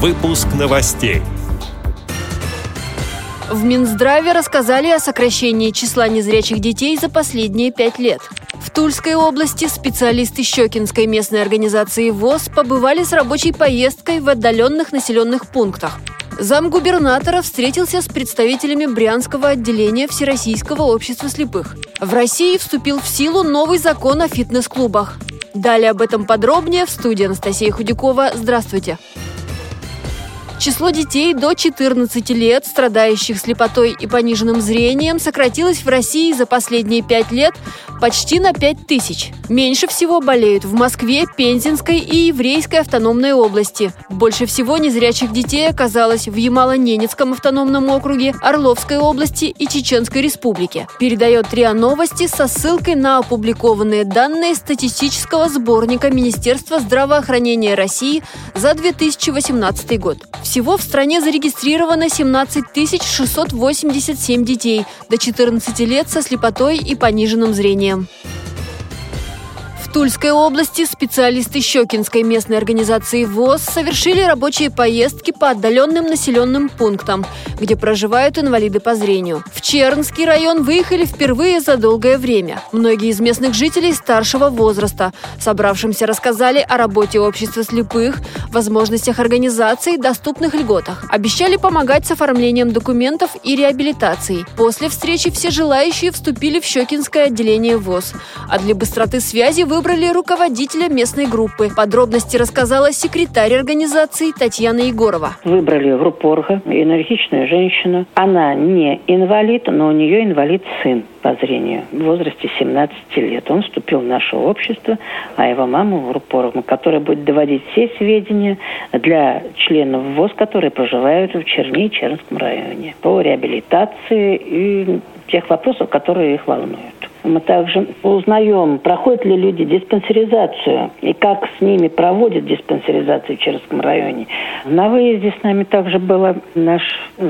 Выпуск новостей. В Минздраве рассказали о сокращении числа незрячих детей за последние пять лет. В Тульской области специалисты Щекинской местной организации ВОЗ побывали с рабочей поездкой в отдаленных населенных пунктах. Замгубернатора встретился с представителями Брянского отделения Всероссийского общества слепых. В России вступил в силу новый закон о фитнес-клубах. Далее об этом подробнее в студии Анастасия Худякова. Здравствуйте. Число детей до 14 лет, страдающих слепотой и пониженным зрением, сократилось в России за последние пять лет почти на 5 тысяч. Меньше всего болеют в Москве, Пензенской и Еврейской автономной области. Больше всего незрячих детей оказалось в Ямало-Ненецком автономном округе, Орловской области и Чеченской республике. Передает РИА Новости со ссылкой на опубликованные данные статистического сборника Министерства здравоохранения России за 2018 год. Всего в стране зарегистрировано 17 687 детей до 14 лет со слепотой и пониженным зрением. В Тульской области специалисты Щекинской местной организации ВОЗ совершили рабочие поездки по отдаленным населенным пунктам, где проживают инвалиды по зрению. В Чернский район выехали впервые за долгое время. Многие из местных жителей старшего возраста. Собравшимся рассказали о работе общества слепых, возможностях организации, доступных льготах. Обещали помогать с оформлением документов и реабилитацией. После встречи все желающие вступили в Щекинское отделение ВОЗ. А для быстроты связи вы выбрали руководителя местной группы. Подробности рассказала секретарь организации Татьяна Егорова. Выбрали группу Орга, энергичную женщину. Она не инвалид, но у нее инвалид сын по зрению в возрасте 17 лет. Он вступил в наше общество, а его мама в группу которая будет доводить все сведения для членов ВОЗ, которые проживают в Черни и Чернском районе по реабилитации и тех вопросов, которые их волнуют. Мы также узнаем, проходят ли люди диспансеризацию и как с ними проводят диспансеризацию в Черском районе. На выезде с нами также была наш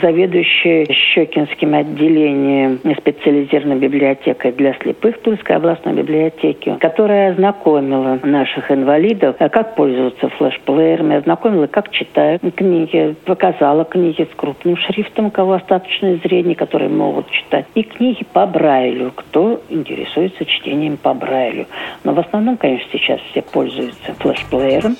заведующий Щекинским отделением специализированной библиотекой для слепых Тульской областной библиотеки, которая ознакомила наших инвалидов, как пользоваться флешплеерами, ознакомила, как читают книги, показала книги с крупным шрифтом, у кого остаточное зрение, которые могут читать, и книги по Брайлю, кто интересуются чтением по Брайлю. Но в основном, конечно, сейчас все пользуются флешплеером.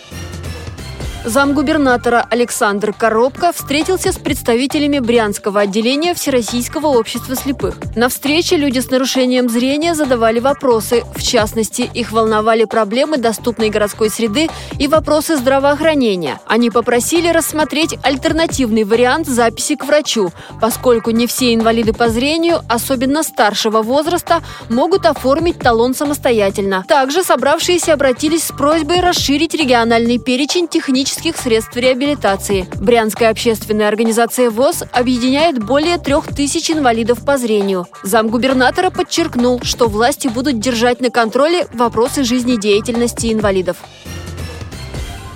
Замгубернатора Александр Коробко встретился с представителями Брянского отделения Всероссийского общества слепых. На встрече люди с нарушением зрения задавали вопросы. В частности, их волновали проблемы доступной городской среды и вопросы здравоохранения. Они попросили рассмотреть альтернативный вариант записи к врачу, поскольку не все инвалиды по зрению, особенно старшего возраста, могут оформить талон самостоятельно. Также собравшиеся обратились с просьбой расширить региональный перечень технических технических средств реабилитации. Брянская общественная организация ВОЗ объединяет более трех тысяч инвалидов по зрению. Замгубернатора подчеркнул, что власти будут держать на контроле вопросы жизнедеятельности инвалидов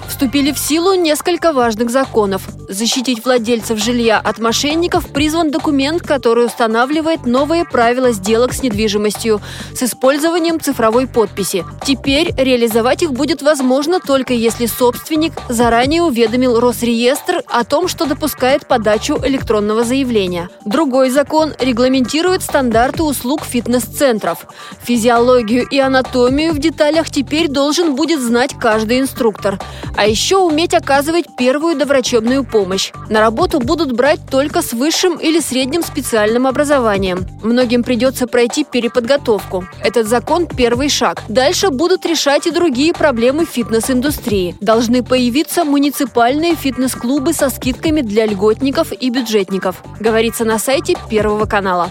вступили в силу несколько важных законов. Защитить владельцев жилья от мошенников призван документ, который устанавливает новые правила сделок с недвижимостью с использованием цифровой подписи. Теперь реализовать их будет возможно только если собственник заранее уведомил Росреестр о том, что допускает подачу электронного заявления. Другой закон регламентирует стандарты услуг фитнес-центров. Физиологию и анатомию в деталях теперь должен будет знать каждый инструктор. А еще уметь оказывать первую доврачебную помощь. На работу будут брать только с высшим или средним специальным образованием. Многим придется пройти переподготовку. Этот закон – первый шаг. Дальше будут решать и другие проблемы фитнес-индустрии. Должны появиться муниципальные фитнес-клубы со скидками для льготников и бюджетников. Говорится на сайте Первого канала.